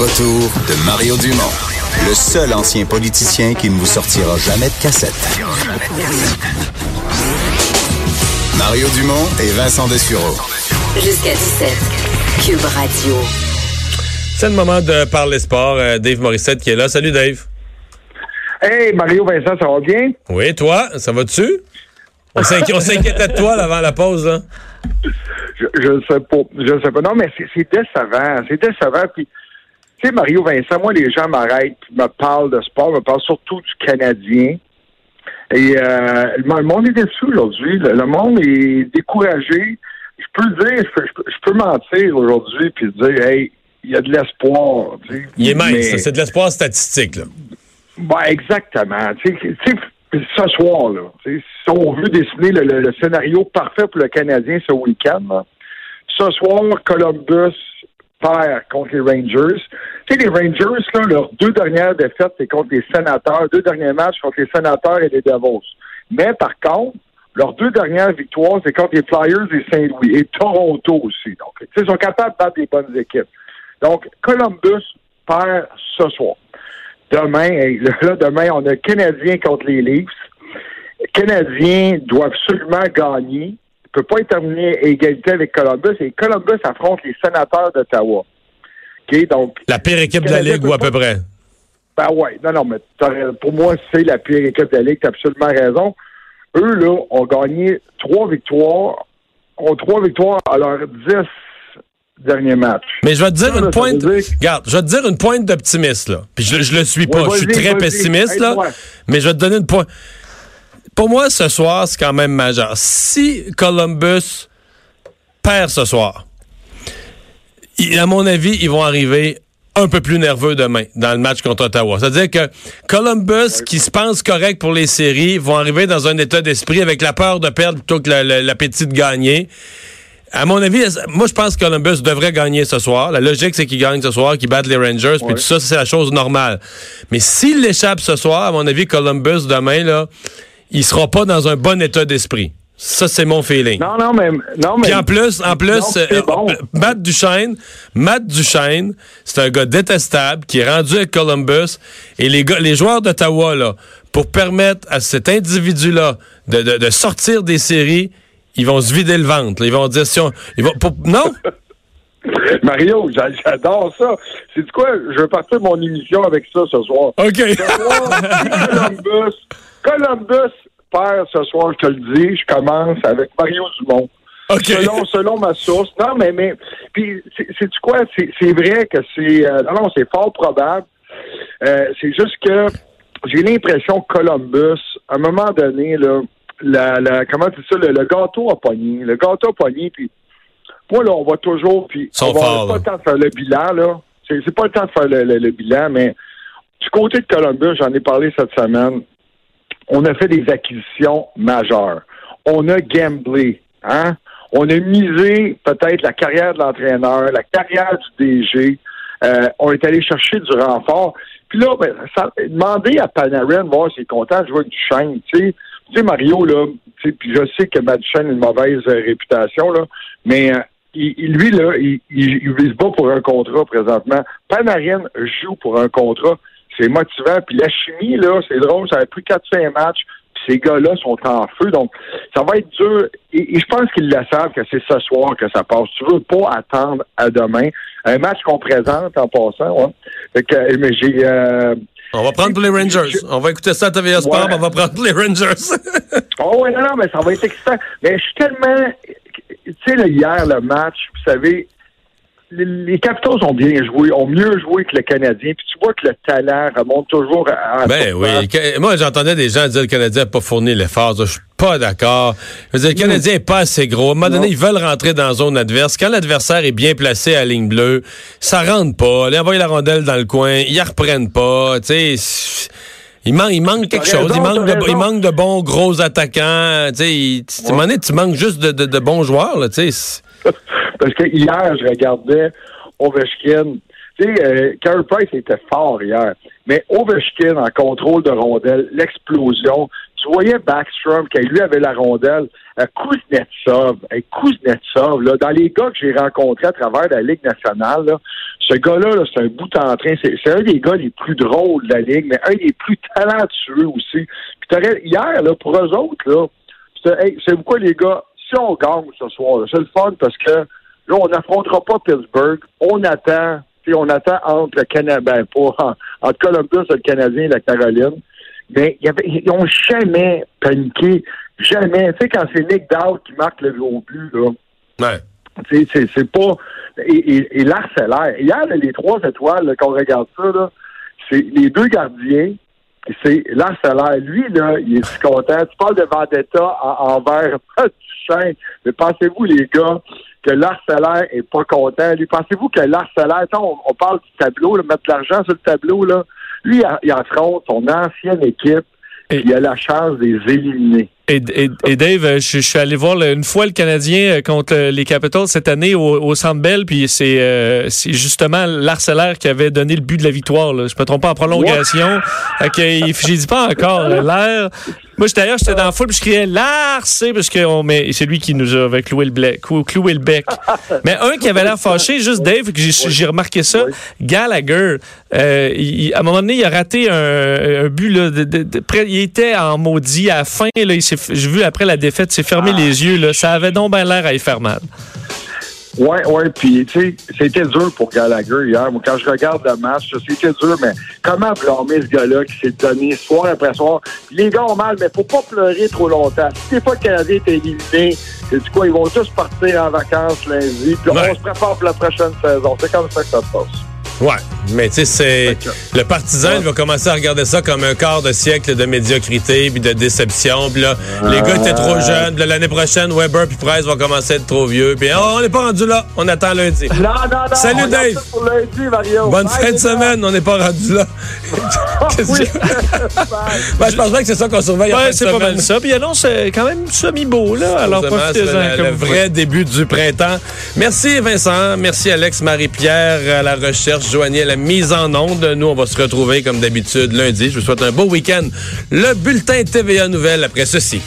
Retour de Mario Dumont, le seul ancien politicien qui ne vous sortira jamais de cassette. Mario Dumont et Vincent Dessureau. Jusqu'à 17. Cube Radio. C'est le moment de parler sport. Euh, Dave Morissette qui est là. Salut Dave. Hey, Mario Vincent, ça va bien? Oui, toi, ça va-tu? On s'inqui- on s'inquiétait de toi là, avant la pause. Là. Je, ne sais pas. Je ne sais pas. Non, mais c'est c'est décevant. C'est décevant. Puis, tu sais, Mario Vincent, moi, les gens m'arrêtent, me parlent de sport, me parlent surtout du Canadien. Et euh, le monde est déçu aujourd'hui. Le, monde est découragé. Je peux le dire, je peux, je mentir aujourd'hui, puis dire, hey, il y a de l'espoir. tu sais. Il est mince. Mais- ça, C'est de l'espoir statistique. Là. Ben, exactement. Tu sais, ce soir, là, si on veut dessiner le, le- le scénario parfait pour le Canadien ce week-end, là, ce soir, Columbus perd contre les Rangers. Sais, les Rangers, là, leurs deux dernières défaites, c'est contre les Sénateurs. Deux derniers matchs contre les Sénateurs et les Devils. Mais par contre, leurs deux dernières victoires, c'est contre les Flyers et Saint-Louis. Et Toronto aussi. Donc, ils sont capables de battre des bonnes équipes. Donc, Columbus perd ce soir. Demain, là, demain, on a Canadiens contre les Leafs. Les Canadiens doivent absolument gagner. Il ne peut pas terminer à égalité avec Columbus. Et Columbus affronte les sénateurs d'Ottawa. Donc, La pire équipe de la Ligue ou à peu près? ben ouais, non, non, mais pour moi, c'est la pire équipe de la Ligue, t'as absolument raison. Eux, là, ont gagné trois victoires, ont trois victoires à leurs dix derniers matchs. Mais je vais te dire Ça, une là, pointe. dire- Regarde, je vais te dire une pointe d'optimisme, là. Puis je, je le suis pas. Ouais, je suis très pessimiste, là. Mais je vais te donner une pointe. Pour moi, ce soir, c'est quand même majeur. Si Columbus perd ce soir, à mon avis, ils vont arriver un peu plus nerveux demain dans le match contre Ottawa. C'est-à-dire que Columbus, qui se pense correct pour les séries, vont arriver dans un état d'esprit avec la peur de perdre plutôt que la- la- l'appétit de gagner. À mon avis, moi, je pense que Columbus devrait gagner ce soir. La logique, c'est qu'ils gagnent ce soir, qu'ils battent les Rangers, puis tout ça, c'est la chose normale. Mais s'il l'échappe ce soir, à mon avis, Columbus, demain, là, il sera pas dans un bon état d'esprit. Ça, c'est mon feeling. Non, non, mais. Non, mais Puis en plus, en plus, Non, euh, bon. Matt Duchesne, Matt Duchesne, c'est un gars détestable qui est rendu avec Columbus et les gars, les joueurs d'Ottawa là, pour permettre à cet individu-là de, de- de sortir des séries, ils vont se vider le ventre. là. Ils vont dire si on, ils vont, pour- non? Mario, j'a- j'adore ça. C'est quoi? Je vais partir mon émission avec ça ce soir. Ok. Ce soir, si Columbus, Columbus ce soir, je te le dis, je commence avec Mario Dumont. Ok. Selon, selon ma source. Non, mais, mais, puis, c'est quoi? C'est vrai que c'est, euh, non, non, c'est fort probable. Euh, c'est juste que j'ai l'impression que Columbus, à un moment donné, là, la, la, comment c'est ça, le, le gâteau a pogné. Le gâteau a pogné, puis moi, là, on va toujours, puis on va pas le temps de faire le bilan, là. C'est c'est pas le temps de faire le, le- le bilan, mais du côté de Columbus, j'en ai parlé cette semaine, on a fait des acquisitions majeures. On a gamblé, hein? On a misé peut-être la carrière de l'entraîneur, la carrière du DG. Euh, on est allé chercher du renfort. Puis là, ben, ça, demander à Panarin voir s'il est content de jouer du chaîne, tu sais. Tu sais, Mario, là, tu sais, puis je sais que Matt Duchesne a une mauvaise euh, réputation, là, mais euh, lui, là, il, il, il vise pas pour un contrat présentement. Panarin joue pour un contrat. C'est motivant. Puis la chimie, là, c'est drôle, ça a pris 4-5 matchs. Puis ces gars-là sont en feu. Donc, ça va être dur. Et, et je pense qu'ils le savent que c'est ce soir que ça passe. Tu veux pas attendre à demain. Un match qu'on présente en passant, ouais. Fait que, mais j'ai... euh, On va prendre pour les Rangers. On va écouter ça à TVA Sport, Ouais. on va prendre pour les Rangers. Oh oui, non, non, mais ça va être excitant. Mais je suis tellement... Tu sais, hier, le match, vous savez, les, Capitals ont bien joué, ont mieux joué que le Canadien. Puis tu vois que le talent remonte toujours à. Ben oui. Moi, j'entendais des gens dire que le Canadien n'a pas fourni l'effort. Je suis pas d'accord. Je veux dire, le Canadien n'est pas assez gros. À un moment donné, ils veulent rentrer dans la zone adverse. Quand l'adversaire est bien placé à la ligne bleue, ça rentre pas. Ils envoient la rondelle dans le coin. Ils la reprennent pas. Tu sais, il, man- il manque quelque chose. il, manque de, il manque de bons gros attaquants. Tu sais, il- tu- à un moment donné, tu manques juste de, de- de bons joueurs. Là, tu sais. Parce que hier, je regardais Ovechkin. Tu sais, euh, Carey Price était fort hier. Mais Ovechkin en contrôle de rondelle, l'explosion. Tu voyais Backstrom, qui lui avait la rondelle. Euh, Kuznetsov, euh, Kuznetsov, là, dans les gars que j'ai rencontrés à travers la Ligue nationale, là, ce gars-là, là, c'est un bout en train. C'est c'est un des gars les plus drôles de la Ligue, mais un des plus talentueux aussi. Puis hier, là, pour eux autres, là, c'était, hey, c'est quoi les gars? Si on gagne ce soir, c'est le fun parce que là, on n'affrontera pas Pittsburgh. On attend, on attend entre le Canada, ben, pas, entre Columbus, le Canadien et la Caroline. Mais il y avait, ils n'ont jamais paniqué. Jamais. Tu sais, quand c'est Nick Dowd qui marque le gros but, là, Ouais. c'est, pas. Et, et, et. Hier, les trois étoiles, qu'on regarde ça, là, c'est les deux gardiens. C'est l'Arcellaire. Lui, là, il est content. Tu parles de vendetta en- envers Duchesne. Mais pensez-vous, les gars, que l'Arcellaire est pas content? Lui, pensez-vous que l'Arcellaire, on, on parle du tableau, là, mettre de l'argent sur le tableau, là. Lui, il affronte son ancienne équipe. Et- Il a la chance de les éliminer. Et, et- et Dave, euh, je, je suis allé voir le- une fois le Canadien euh, contre euh, les Capitals cette année au, au Centre Bell, puis c'est euh, justement l'Arcellaire qui avait donné le but de la victoire. Là. Je me trompe pas en prolongation. Il- J'ai dit pas encore l'air. Moi, j'étais d'ailleurs, j'étais dans la foule, puis je criais l'Arce, parce que on, c'est lui qui nous a cloué le, bec, clou- cloué le bec. Mais un qui avait l'air fâché, juste Dave, que j'ai remarqué ça, Gallagher, euh, il- à un moment donné, il a raté un, un but là, de, de- de- près- il était en maudit à la fin. Là, il s'est f- j'ai vu après la défaite, il s'est fermé les yeux. Là, ça avait donc bien l'air à y faire mal. Ouais, ouais, puis tu sais, c'était dur pour Gallagher hier. Moi, quand je regarde le match, c'était dur, mais comment blâmer ce gars-là qui s'est donné soir après soir? Les gars ont mal, mais faut pas pleurer trop longtemps. Si fois le Canadien est éliminé, c'est du quoi, ils vont tous partir en vacances lundi, puis Ouais. on se prépare pour la prochaine saison. C'est comme ça que ça se passe. Ouais, mais tu sais, c'est le partisan, il va commencer à regarder ça comme un quart de siècle de médiocrité puis de déception. Puis là, les gars étaient trop jeunes. Puis là, l'année prochaine, Weber puis Price vont commencer à être trop vieux. Puis oh, on n'est pas rendu là. On attend lundi. Non, non, non. Salut, on Dave. ça Pour lundi, Mario. Bonne Bye, fin de semaine. On n'est pas rendu là. Qu'est-ce que-. Ben, je pense bien que c'est ça qu'on surveille Ouais, c'est pas mal ça. Puis il annonce quand même semi-beau, là. Alors profitez-en. le, vrai début du printemps. Merci Vincent, merci Alex, Marie-Pierre à la recherche, Joanie à la mise en onde. Nous, on va se retrouver comme d'habitude lundi. Je vous souhaite un beau week-end. Le bulletin TVA Nouvelle après ceci.